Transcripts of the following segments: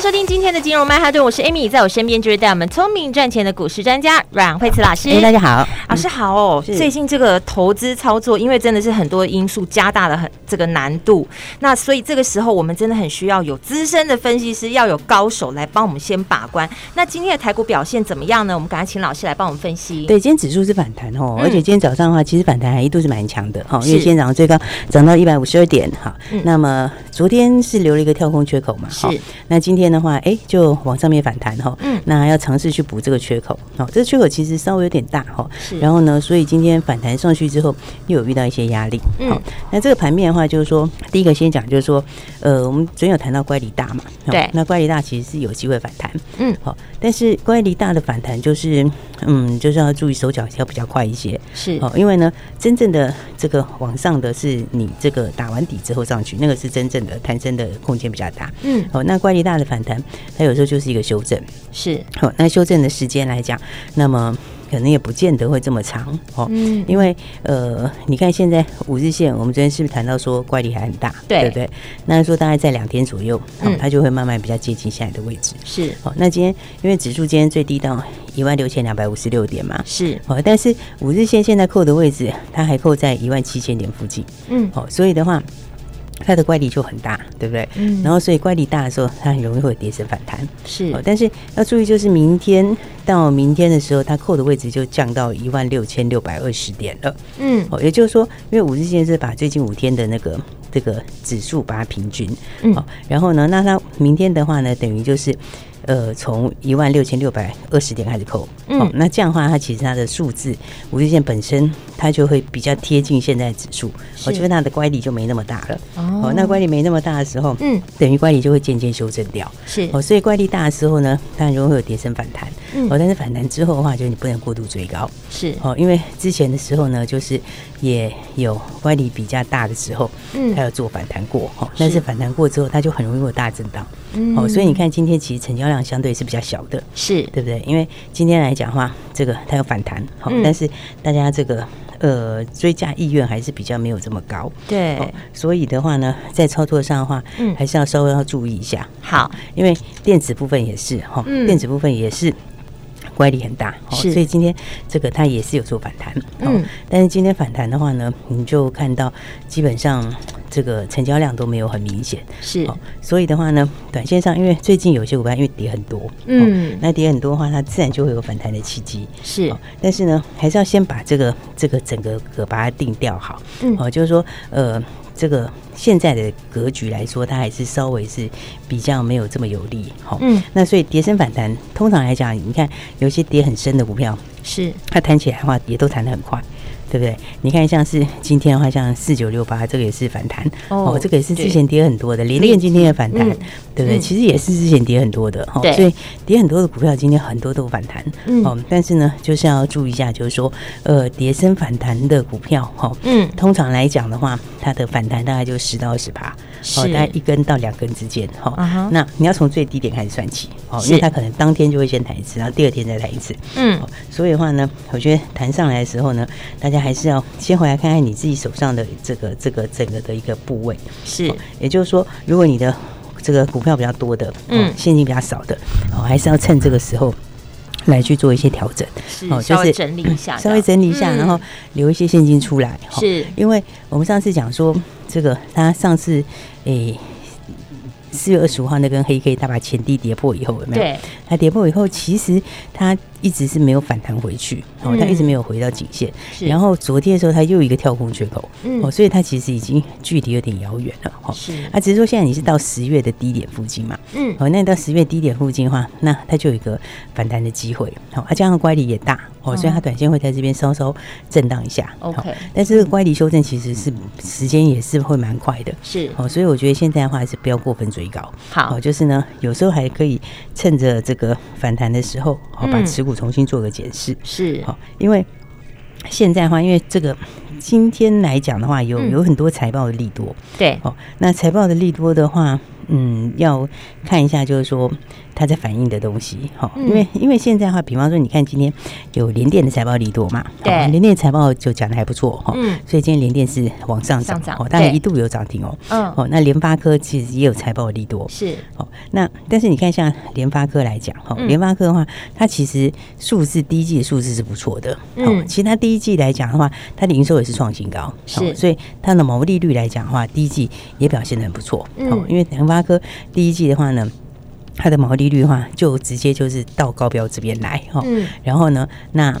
迎收听今天的金融曼哈顿，我是 Amy，在我身边就是带我们聪明赚钱的股市专家阮慧慈老师。哎，大家好，老师好哦。最近这个投资操作，因为真的是很多因素加大了很这个难度，那所以这个时候我们真的很需要有资深的分析师，要有高手来帮我们先把关。那今天的台股表现怎么样呢？我们赶快请老师来帮我们分析。对，今天指数是反弹哦，而且今天早上的话，其实反弹还一度是蛮强的哈，因为今天早上最高涨到一百五十二点哈。那么昨天是留了一个跳空缺口嘛，是。那今天的话，哎就。就往上面反弹哈，嗯，那要尝试去补这个缺口，好，这个缺口其实稍微有点大哈，是，然后呢，所以今天反弹上去之后，又有遇到一些压力，好，那这个盘面的话，就是说，第一个先讲，就是说，呃，我们昨天有谈到乖离大嘛，对，那乖离大其实是有机会反弹，嗯，好，但是乖离大的反弹就是，嗯，就是要注意手脚要比较快一些，是，哦，因为呢，真正的这个往上的是你这个打完底之后上去，那个是真正的弹升的空间比较大，嗯，哦，那乖离大的反弹，它有。时候就是一个修正，是好。那修正的时间来讲，那么可能也不见得会这么长哦。嗯，因为呃，你看现在五日线，我们昨天是不是谈到说乖离还很大？对，对不对？那说大概在两天左右，嗯，它就会慢慢比较接近现在的位置。是哦。那今天因为指数今天最低到一万六千两百五十六点嘛，是哦。但是五日线现在扣的位置，它还扣在一万七千点附近。嗯，哦。所以的话。它的乖离就很大，对不对？嗯。然后，所以乖离大的时候，它很容易会跌升反弹。是。但是要注意，就是明天到明天的时候，它扣的位置就降到一万六千六百二十点了。嗯。哦，也就是说，因为五日线是把最近五天的那个这个指数把它平均。嗯。好，然后呢，那它明天的话呢，等于就是。呃，从一万六千六百二十点开始扣，嗯，哦、那这样的话，它其实它的数字五日线本身它就会比较贴近现在指数，我觉得它的乖离就没那么大了。哦，哦那乖离没那么大的时候，嗯，等于乖离就会渐渐修正掉。是哦，所以乖离大的时候呢，当然就会有跌升反弹。嗯，哦，但是反弹之后的话，就是你不能过度追高。是哦，因为之前的时候呢，就是也有乖离比较大的时候，嗯，它有做反弹过哈，但是反弹过之后，它就很容易有大震荡。嗯，哦，所以你看今天其实成交量相对是比较小的，是。对不对？因为今天来讲的话，这个它有反弹，好，但是大家这个呃追加意愿还是比较没有这么高，对，所以的话呢，在操作上的话，嗯，还是要稍微要注意一下，好，因为电子部分也是哈，电子部分也是。乖离很大，是，所以今天这个它也是有做反弹，嗯，但是今天反弹的话呢，你就看到基本上这个成交量都没有很明显，是，所以的话呢，短线上因为最近有些股票因为跌很多，嗯，那跌很多的话，它自然就会有反弹的契机，是，但是呢，还是要先把这个这个整个可把它定掉好，嗯，哦，就是说，呃。这个现在的格局来说，它还是稍微是比较没有这么有利，好，嗯，那所以跌升反弹，通常来讲，你看有些跌很深的股票，是。它弹起来的话，也都弹得很快。对不对？你看，像是今天的话，像四九六八，这个也是反弹哦，这个也是之前跌很多的。连电今天也反弹，对不对？其实也是之前跌很多的，哈。所以跌很多的股票，今天很多都反弹，哦。但是呢，就是要注意一下，就是说，呃，跌升反弹的股票，哈，嗯，通常来讲的话，它的反弹大概就十到二十趴，哦，大概一根到两根之间，哈。那你要从最低点开始算起，哦，因为它可能当天就会先弹一次，然后第二天再弹一次，嗯。所以的话呢，我觉得弹上来的时候呢，大家。还是要先回来看看你自己手上的这个这个整个的一个部位，是，也就是说，如果你的这个股票比较多的，嗯，现金比较少的，哦，还是要趁这个时候来去做一些调整，哦，就是稍微整理一下，稍微整理一下，然后留一些现金出来，是，因为我们上次讲说，这个他上次诶。四月二十五号那根黑 K，他把前低跌破以后，有没有？对，它跌破以后，其实它一直是没有反弹回去，哦，它一直没有回到颈线。是。然后昨天的时候，它又一个跳空缺口，嗯，哦，所以它其实已经距离有点遥远了，哈。是。啊，只是说现在你是到十月的低点附近嘛，嗯，哦，那你到十月低点附近的话，那它就有一个反弹的机会，好，啊，加上乖离也大，哦，所以它短线会在这边稍稍震荡一下，OK。但是这个乖离修正其实是时间也是会蛮快的，是。哦，所以我觉得现在的话是不要过分追高，好，就是呢，有时候还可以趁着这个反弹的时候，好，把持股重新做个检视，是，好，因为现在的话，因为这个。今天来讲的话，有有很多财报的利多，嗯、对，哦，那财报的利多的话，嗯，要看一下，就是说。它在反映的东西，哈，因为因为现在的话，比方说，你看今天有联电的财报利多嘛，对，联电财报就讲的还不错，哈，嗯，所以今天联电是往上涨，哦，当然一度有涨停哦，嗯，哦，那联发科其实也有财报的利多，是，哦，那但是你看像联发科来讲，哈，联发科的话，它其实数字第一季的数字是不错的，嗯，其实它第一季来讲的话，它的营收也是创新高，是，所以它的毛利率来讲的话，第一季也表现的很不错，嗯，因为联发科第一季的话呢。它的毛利率的话，就直接就是到高标这边来哈，嗯，然后呢，那。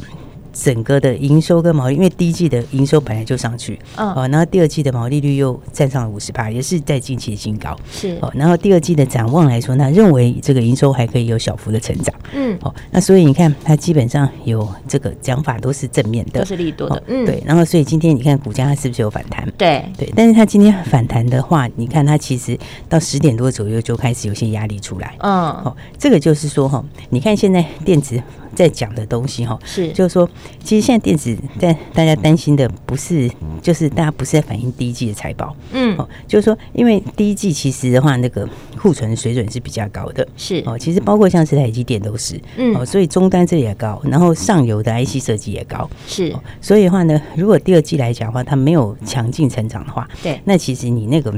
整个的营收跟毛利，因为第一季的营收本来就上去，嗯哦，然后第二季的毛利率又站上了五十八，也是在近期的新高，是哦。然后第二季的展望来说，那认为这个营收还可以有小幅的成长，嗯，哦，那所以你看，它基本上有这个讲法都是正面的，都是利多的，嗯，对。然后所以今天你看股价它是不是有反弹？对对，但是它今天反弹的话，你看它其实到十点多左右就开始有些压力出来，嗯，哦，这个就是说哈，你看现在电子。在讲的东西哈，是。就是说，其实现在电子在大家担心的不是，就是大家不是在反映第一季的财报，嗯，哦，就是说，因为第一季其实的话，那个库存水准是比较高的，是。哦，其实包括像是台积电都是，嗯，哦，所以终端这里也高，然后上游的 IC 设计也高，是，所以的话呢，如果第二季来讲的话，它没有强劲成长的话，对，那其实你那个。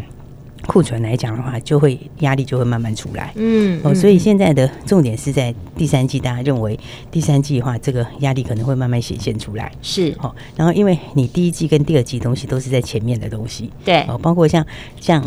库存来讲的话，就会压力就会慢慢出来。嗯，哦，所以现在的重点是在第三季，大家认为第三季的话，这个压力可能会慢慢显现出来。是，哦，然后因为你第一季跟第二季东西都是在前面的东西，对，哦，包括像像。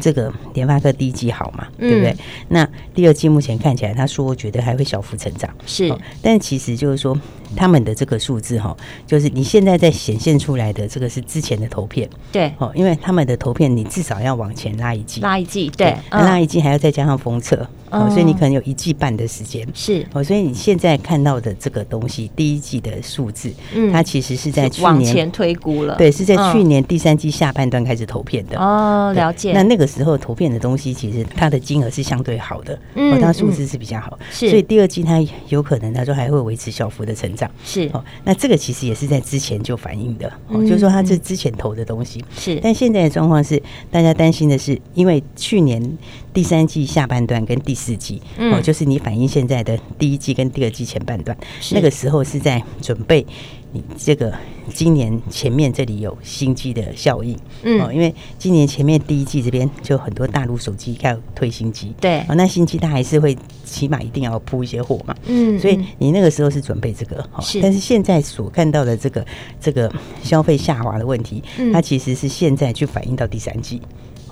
这个联发科第一季好嘛，嗯、对不对？那第二季目前看起来，他说我觉得还会小幅成长，是、哦。但其实就是说，他们的这个数字哈、哦，就是你现在在显现出来的这个是之前的投片，对。哦，因为他们的投片，你至少要往前拉一季，拉一季，对，对拉一季还要再加上封测，嗯、哦，所以你可能有一季半的时间，是。哦，所以你现在看到的这个东西，第一季的数字，嗯，它其实是在去年往前推估了，对，是在去年第三季下半段开始投片的。哦，了解。那那个时候投片的。东西其实它的金额是相对好的，嗯，它数字是比较好，是，所以第二季它有可能，他说还会维持小幅的成长，是哦。那这个其实也是在之前就反映的，哦，就是说它是之前投的东西，是。但现在的状况是，大家担心的是，因为去年第三季下半段跟第四季，哦，就是你反映现在的第一季跟第二季前半段，那个时候是在准备。你这个今年前面这里有新机的效应，嗯，哦，因为今年前面第一季这边就很多大陆手机要推新机，对，哦，那新机它还是会起码一定要铺一些货嘛，嗯，所以你那个时候是准备这个，哦，是，但是现在所看到的这个这个消费下滑的问题，它其实是现在去反映到第三季，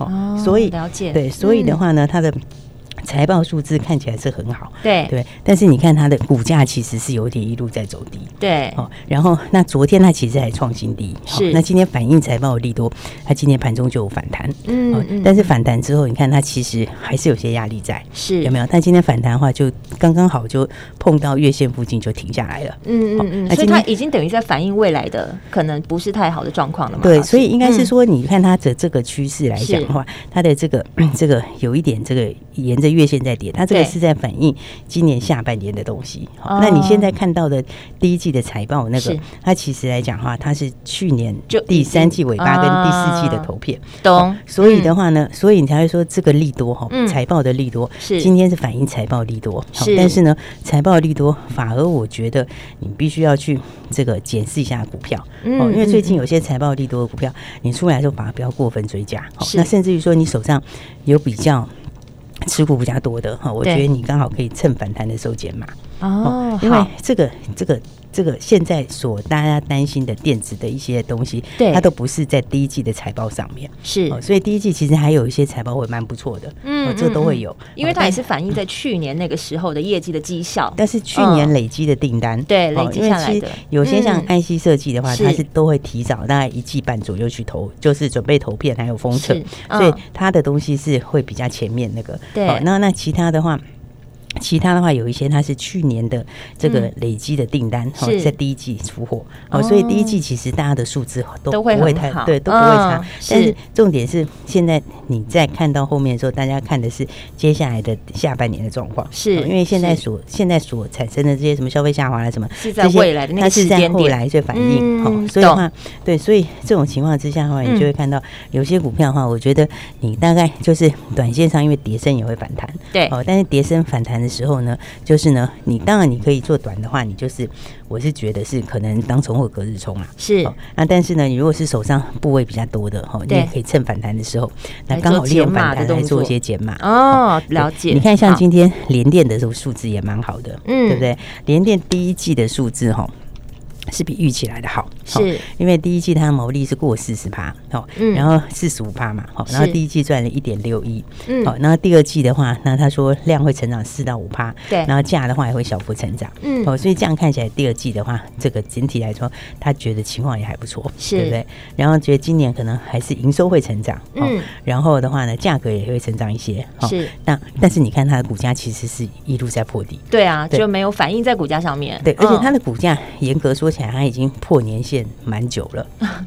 哦，所以了解，对，所以的话呢，它的。财报数字看起来是很好，对对，但是你看它的股价其实是有点一路在走低，对哦。然后那昨天它其实还创新低，是。那今天反映财报的利多，它今天盘中就有反弹，嗯，嗯。但是反弹之后，你看它其实还是有些压力在，是有没有？但今天反弹的话，就刚刚好就碰到月线附近就停下来了，嗯嗯嗯。所以它已经等于在反映未来的可能不是太好的状况了嘛？对，所以应该是说，你看它的这个趋势来讲的话，它的这个这个有一点这个沿着月线在跌，它这个是在反映今年下半年的东西。好，那你现在看到的第一季的财报，那个它其实来讲的话，它是去年就第三季尾巴跟第四季的投片，懂？所以的话呢，所以你才会说这个利多哈，财报的利多是。今天是反映财报利多，是。但是呢，财报利多反而我觉得你必须要去这个检视一下股票，哦，因为最近有些财报利多的股票，你出来的时候反而不要过分追加，好，那甚至于说你手上有比较。持股比较多的哈，我觉得你刚好可以趁反弹的时候减码。哦，因为这个这个这个现在所大家担心的电子的一些东西，对，它都不是在第一季的财报上面，是，所以第一季其实还有一些财报会蛮不错的，嗯，这个都会有，因为它也是反映在去年那个时候的业绩的绩效，但是去年累积的订单，对，累积下来的，有些像 IC 设计的话，它是都会提早大概一季半左右去投，就是准备投片还有封测，所以它的东西是会比较前面那个，对，那那其他的话。其他的话，有一些它是去年的这个累积的订单，哦，在第一季出货，哦，所以第一季其实大家的数字都不会太对，都不会差。但是重点是，现在你在看到后面的时候，大家看的是接下来的下半年的状况，是因为现在所现在所产生的这些什么消费下滑啊什么，是在未来的那个时间点，它是在后来在反应，哦，所以的话，对，所以这种情况之下的话，你就会看到有些股票的话，我觉得你大概就是短线上，因为跌升也会反弹，对，哦，但是跌升反弹。的时候呢，就是呢，你当然你可以做短的话，你就是我是觉得是可能当冲或隔日冲啊，是。那但是呢，你如果是手上部位比较多的哈，你也可以趁反弹的时候，那刚好利用反弹来做一些减码哦。了解。你看像今天联电的这个数字也蛮好的，嗯，对不对？联电第一季的数字哈。是比预期来的好，是。因为第一季它的毛利是过四十趴，好，然后四十五趴嘛，好，然后第一季赚了一点六亿，嗯，好，然后第二季的话，那他说量会成长四到五趴，对，然后价的话也会小幅成长，嗯，好，所以这样看起来第二季的话，这个整体来说，他觉得情况也还不错，是，对不对？然后觉得今年可能还是营收会成长，嗯，然后的话呢，价格也会成长一些，是，那但是你看它的股价其实是一路在破底，对啊，就没有反映在股价上面，对，而且它的股价严格说起来，它已经破年限蛮久了，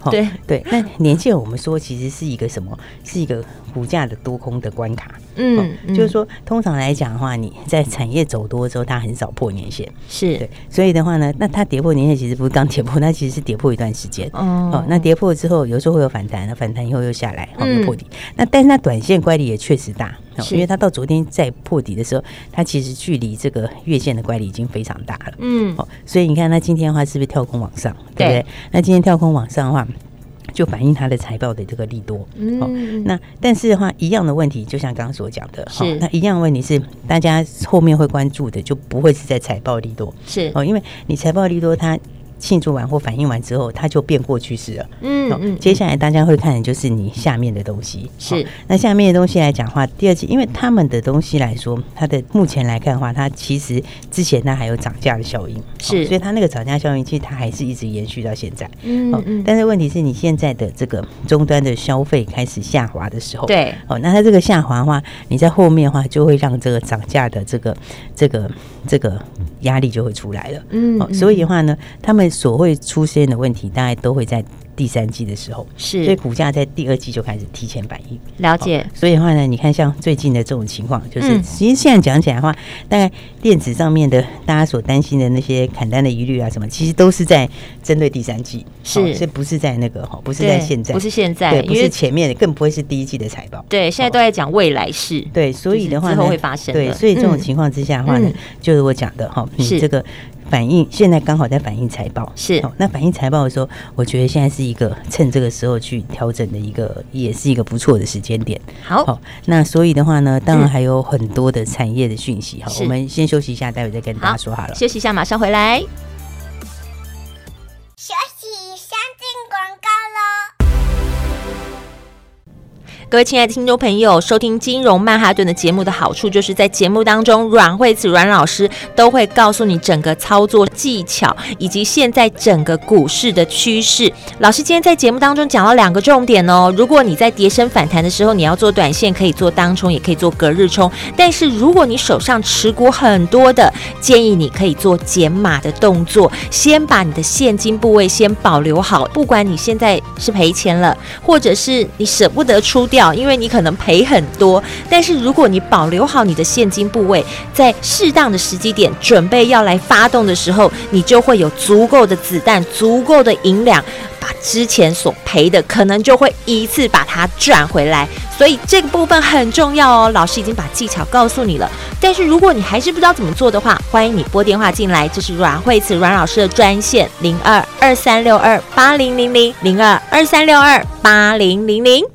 对对。那年限我们说其实是一个什么？是一个股价的多空的关卡。嗯，就是说通常来讲的话，你在产业走多之后，它很少破年限。是对，所以的话呢，那它跌破年限其实不是刚跌破，它其实是跌破一段时间。哦，那跌破之后，有时候会有反弹，那反弹以后又下来，好，又破底。那但是它短线乖离也确实大。因为它到昨天在破底的时候，它其实距离这个月线的乖离已经非常大了。嗯，哦，所以你看它今天的话是不是跳空往上？对不对？那今天跳空往上的话，就反映它的财报的这个利多。嗯，那但是的话，一样的问题，就像刚刚所讲的，是那一样的问题是，大家后面会关注的，就不会是在财报利多。是哦，因为你财报利多它。庆祝完或反应完之后，它就变过去式了。嗯，嗯，接下来大家会看的就是你下面的东西。是，那下面的东西来讲的话，第二季，因为他们的东西来说，它的目前来看的话，它其实之前它还有涨价的效应。是，所以它那个涨价效应，其实它还是一直延续到现在。嗯，嗯，但是问题是你现在的这个终端的消费开始下滑的时候，对，哦，那它这个下滑的话，你在后面的话就会让这个涨价的这个这个这个压力就会出来了。嗯，哦，所以的话呢，他们。所会出现的问题，大概都会在第三季的时候，是，所以股价在第二季就开始提前反应。了解。所以的话呢，你看像最近的这种情况，就是其实现在讲起来的话，大概电子上面的大家所担心的那些砍单的疑虑啊什么，其实都是在针对第三季，是，所以不是在那个哈，不是在现在，不是现在，对不是前面的，更不会是第一季的财报。对，现在都在讲未来式。对，所以的话之后会发生。对，所以这种情况之下的话呢，就是我讲的哈，你这个。反映现在刚好在反映财报，是那反映财报的时候，我觉得现在是一个趁这个时候去调整的一个，也是一个不错的时间点。好，好，那所以的话呢，当然还有很多的产业的讯息。好，我们先休息一下，待会再跟大家说好了。休息一下，马上回来。各位亲爱的听众朋友，收听金融曼哈顿的节目的好处，就是在节目当中，阮慧慈阮老师都会告诉你整个操作技巧，以及现在整个股市的趋势。老师今天在节目当中讲了两个重点哦。如果你在跌升反弹的时候，你要做短线，可以做当冲，也可以做隔日冲。但是如果你手上持股很多的，建议你可以做减码的动作，先把你的现金部位先保留好。不管你现在是赔钱了，或者是你舍不得出。掉，因为你可能赔很多，但是如果你保留好你的现金部位，在适当的时机点准备要来发动的时候，你就会有足够的子弹，足够的银两，把之前所赔的可能就会一次把它赚回来。所以这个部分很重要哦，老师已经把技巧告诉你了。但是如果你还是不知道怎么做的话，欢迎你拨电话进来，这是阮慧慈阮老师的专线零二二三六二八零零零零二二三六二八零零零。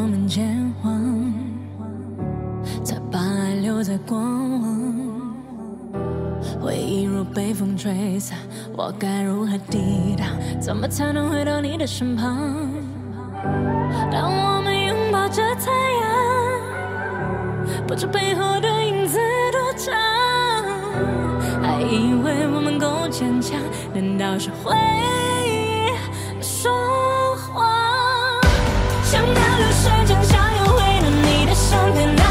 在过往？回忆如被风吹散，我该如何抵挡？怎么才能回到你的身旁？当我们拥抱着太阳，不知背后的影子多长，还以为我们够坚强，难道是回忆说谎？想到流水将想要回到你的身边。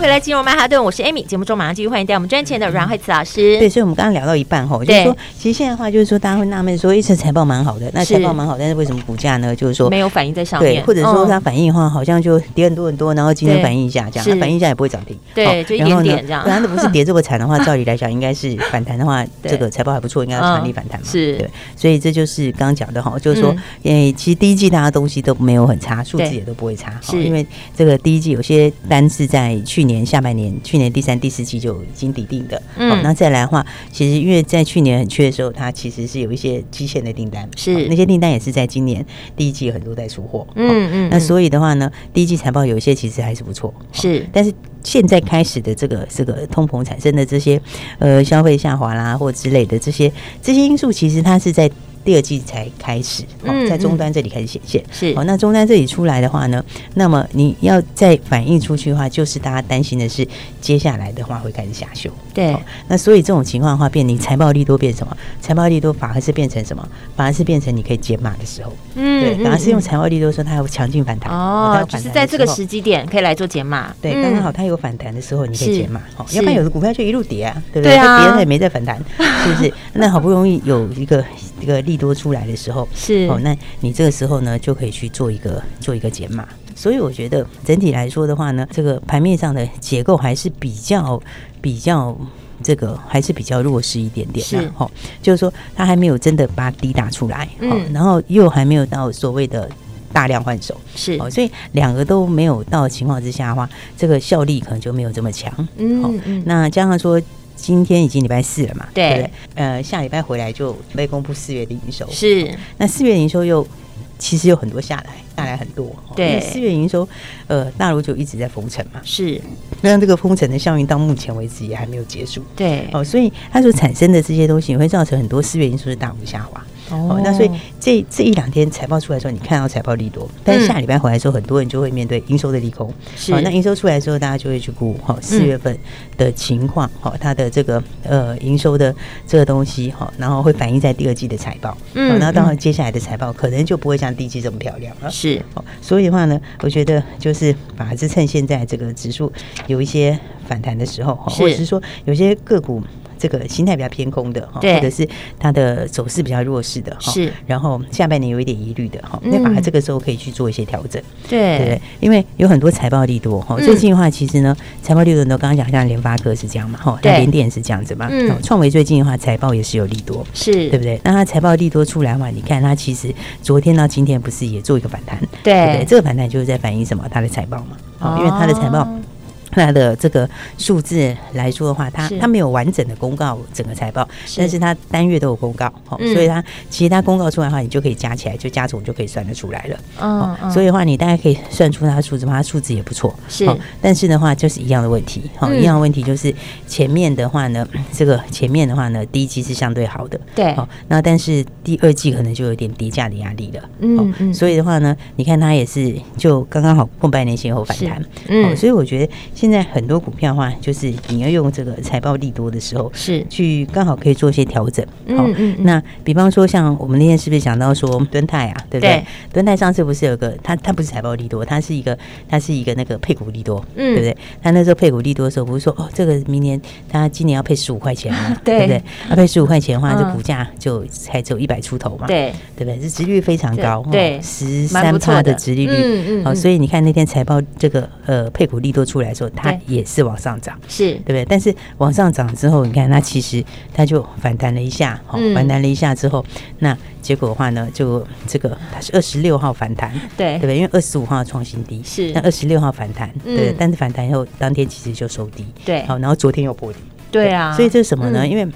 回来，金融曼哈顿，我是 Amy。节目中马上继续欢迎带我们赚钱的阮慧慈老师。对，所以我们刚刚聊到一半哈，就是说，其实现在的话就是说，大家会纳闷说，一次财报蛮好的，那财报蛮好，但是为什么股价呢？就是说没有反应在上面，对，或者说它反应的话，好像就跌很多很多，然后今天反应一下这样，它反应一下也不会涨停，对，就一点点这样。不然不是跌这么惨的话，照理来讲应该是反弹的话，这个财报还不错，应该要传力反弹嘛。是对，所以这就是刚刚讲的哈，就是说，诶，其实第一季大家东西都没有很差，数字也都不会差，是因为这个第一季有些单是在去年下半年，去年第三、第四季就已经底定的。嗯，那再来的话，其实因为在去年很缺的时候，它其实是有一些基线的订单，是那些订单也是在今年第一季很多在出货。嗯嗯，那所以的话呢，第一季财报有一些其实还是不错。是，但是现在开始的这个这个通膨产生的这些呃消费下滑啦，或之类的这些这些因素，其实它是在。第二季才开始，哦，在终端这里开始显现，是哦。那终端这里出来的话呢，那么你要再反映出去的话，就是大家担心的是接下来的话会开始下修，对。那所以这种情况的话，变你财报利多变什么？财报利多反而是变成什么？反而是变成你可以减码的时候，嗯，对。反而是用财报利多说它有强劲反弹哦，就是在这个时机点可以来做减码，对，刚刚好它有反弹的时候你可以减码，哦，要不然有的股票就一路跌啊，对不对？它跌了它也没再反弹，是不是？那好不容易有一个一个。利多出来的时候是哦，那你这个时候呢就可以去做一个做一个减码。所以我觉得整体来说的话呢，这个盘面上的结构还是比较比较这个还是比较弱势一点点的是哦，就是说它还没有真的把底打出来，嗯，然后又还没有到所谓的大量换手是哦，所以两个都没有到情况之下的话，这个效力可能就没有这么强，嗯嗯，那加上说。今天已经礼拜四了嘛？对，对不对？呃，下礼拜回来就被公布四月的营收。是，那四月营收又其实有很多下来，下来很多。对，四月营收，呃，大陆就一直在封城嘛。是，那这个封城的效应到目前为止也还没有结束。对，哦，所以它所产生的这些东西会造成很多四月营收的大幅下滑。哦，那所以这这一两天财报出来的时候，你看到财报利多，但是下礼拜回来的时候，很多人就会面对营收的利空。是，那营收出来的时候，大家就会去估哈四月份的情况，哈它的这个呃营收的这个东西哈，然后会反映在第二季的财报。嗯，那当然接下来的财报可能就不会像第一季这么漂亮了。是，哦，所以的话呢，我觉得就是反而是趁现在这个指数有一些反弹的时候，或者是说有些个股。这个心态比较偏空的哈，或者是它的走势比较弱势的哈，是，然后下半年有一点疑虑的哈，那反而这个时候可以去做一些调整，对。对，因为有很多财报利多哈，最近的话其实呢，财报利多都刚刚讲像联发科是这样嘛哈，那联电是这样子嘛，嗯，创维最近的话财报也是有利多，是。对不对？那它财报利多出来的话，你看它其实昨天到今天不是也做一个反弹，对。不对？这个反弹就是在反映什么？它的财报嘛，哦，因为它的财报。它的这个数字来说的话，它它没有完整的公告整个财报，但是它单月都有公告，所以它其实它公告出来的话，你就可以加起来，就加总就可以算得出来了。嗯，所以的话，你大概可以算出它的数字，它数字也不错。是，但是的话就是一样的问题，好，一样的问题就是前面的话呢，这个前面的话呢，第一季是相对好的，对，好，那但是第二季可能就有点跌价的压力了。嗯嗯，所以的话呢，你看它也是就刚刚好过半年前后反弹，嗯，所以我觉得。现在很多股票的话，就是你要用这个财报利多的时候，是去刚好可以做一些调整。好，那比方说像我们那天是不是讲到说敦泰啊，对不对？敦泰上次不是有个它它不是财报利多，它是一个它是一个那个配股利多，对不对？它那时候配股利多的时候，不是说哦，这个明年它今年要配十五块钱嘛，对不对？要配十五块钱的话，这股价就才只有一百出头嘛，对对不对？这殖利率非常高，对十三趴的值利率，嗯嗯，好，所以你看那天财报这个呃配股利多出来的时候。它也是往上涨，是。对不对？但是往上涨之后，你看它其实它就反弹了一下，好，反弹了一下之后，那结果的话呢，就这个它是二十六号反弹，对。对不对？因为二十五号创新低，是。那二十六号反弹，对，但是反弹以后当天其实就收低，对，好，然后昨天又破低，对啊，所以这是什么呢？因为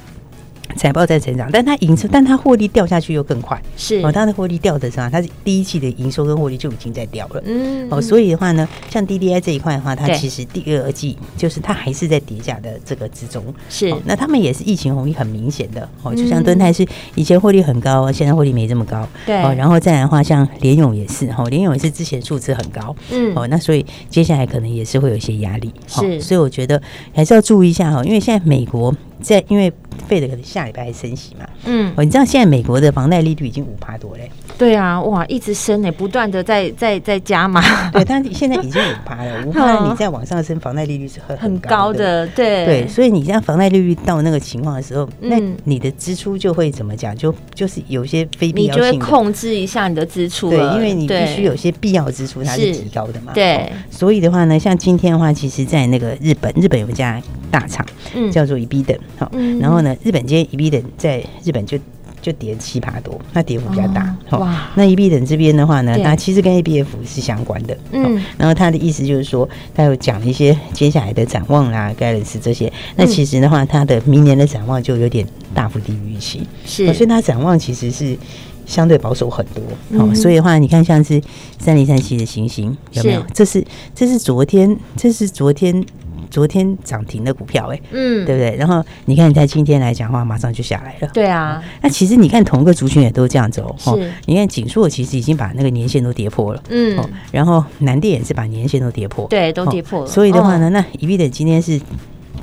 财报在成长，但它营收，但它获利掉下去又更快，是。哦，它的获利掉的时候，它第一季的营收跟获利就已经在掉了，嗯，哦，所以的话呢，像 DDI 这一块的话，它其实第二季就是它还是在跌价的这个之中，是，那他们也是疫情红利很明显的，哦，就像敦泰是以前获利很高，现在获利没这么高，对，哦，然后再来的话，像联咏也是，哈，联咏也是之前数字很高，嗯，哦，那所以接下来可能也是会有一些压力，是，所以我觉得还是要注意一下哈，因为现在美国在因为费的可能下礼拜还升息嘛。嗯，哦，你知道现在美国的房贷利率已经五趴多嘞。对啊，哇，一直升呢，不断的在在在加嘛。对，但现在已经五趴了，五趴你再往上升，房贷利率是很很高的。对对，所以你这样房贷利率到那个情况的时候，那你的支出就会怎么讲？就就是有些非必要性，你就会控制一下你的支出。对，因为你必须有些必要支出，它是提高的嘛。对，所以的话呢，像今天的话，其实，在那个日本，日本有一家大厂，叫做 Ebiden，好，然后呢，日本今天 Ebiden 在日本就。就跌七八多，那跌幅比较大。哦、哇，那 Ebiden 这边的话呢，那其实跟 ABF 是相关的。嗯，然后他的意思就是说，他有讲一些接下来的展望啦，guidance 这些。那其实的话，他的明年的展望就有点大幅低于预期。是，所以他展望其实是相对保守很多。好、嗯，所以的话，你看像是三零三七的行星有没有？是这是这是昨天，这是昨天。昨天涨停的股票，欸，哎，嗯，对不对？然后你看，你在今天来讲的话，马上就下来了。对啊，那其实你看，同一个族群也都这样走。是，你看锦硕其实已经把那个年线都跌破了。嗯，然后南电也是把年线都跌破，对，都跌破了。所以的话呢，那 Ebiden 今天是。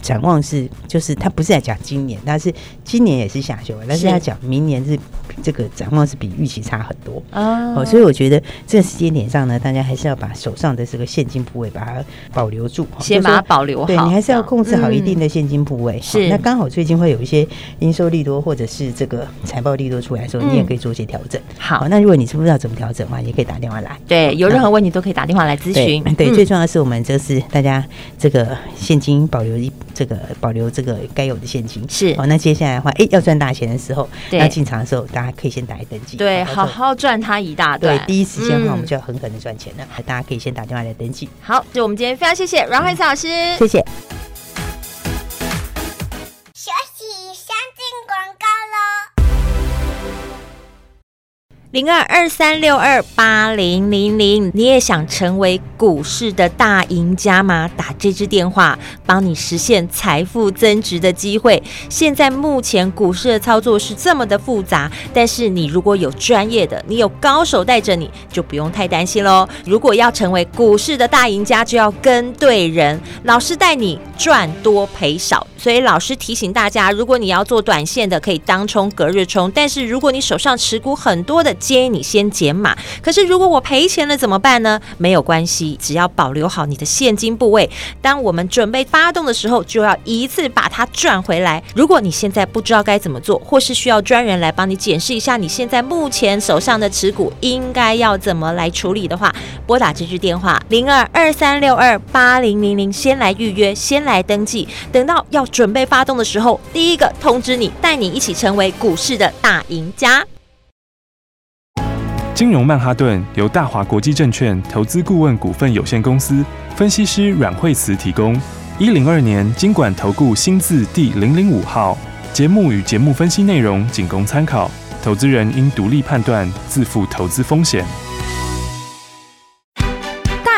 展望是，就是他不是在讲今年，但是今年也是下修，但是他讲明年是这个展望是比预期差很多哦，所以我觉得这个时间点上呢，大家还是要把手上的这个现金部位把它保留住，先把它保留好，对，你还是要控制好一定的现金部位。是，那刚好最近会有一些营收利多或者是这个财报利多出来的时候，你也可以做一些调整。好，那如果你是不知道怎么调整的话，也可以打电话来。对，有任何问题都可以打电话来咨询。对，最重要的是我们就是大家这个现金保留一。这个保留这个该有的现金是哦，那接下来的话，哎，要赚大钱的时候，要进场的时候，大家可以先打来登记，对，好好赚它一大段。对，第一时间的话，我们就要狠狠的赚钱了，大家可以先打电话来登记。好，就我们今天非常谢谢阮慧慈老师，谢谢。零二二三六二八零零零，你也想成为股市的大赢家吗？打这支电话，帮你实现财富增值的机会。现在目前股市的操作是这么的复杂，但是你如果有专业的，你有高手带着你，就不用太担心喽。如果要成为股市的大赢家，就要跟对人，老师带你赚多赔少。所以老师提醒大家，如果你要做短线的，可以当冲隔日冲，但是如果你手上持股很多的，建议你先减码，可是如果我赔钱了怎么办呢？没有关系，只要保留好你的现金部位，当我们准备发动的时候，就要一次把它赚回来。如果你现在不知道该怎么做，或是需要专人来帮你检视一下你现在目前手上的持股应该要怎么来处理的话，拨打这支电话零二二三六二八零零零，先来预约，先来登记，等到要准备发动的时候，第一个通知你，带你一起成为股市的大赢家。金融曼哈顿由大华国际证券投资顾问股份有限公司分析师阮慧慈提供。一零二年金管投顾新字第零零五号。节目与节目分析内容仅供参考，投资人应独立判断，自负投资风险。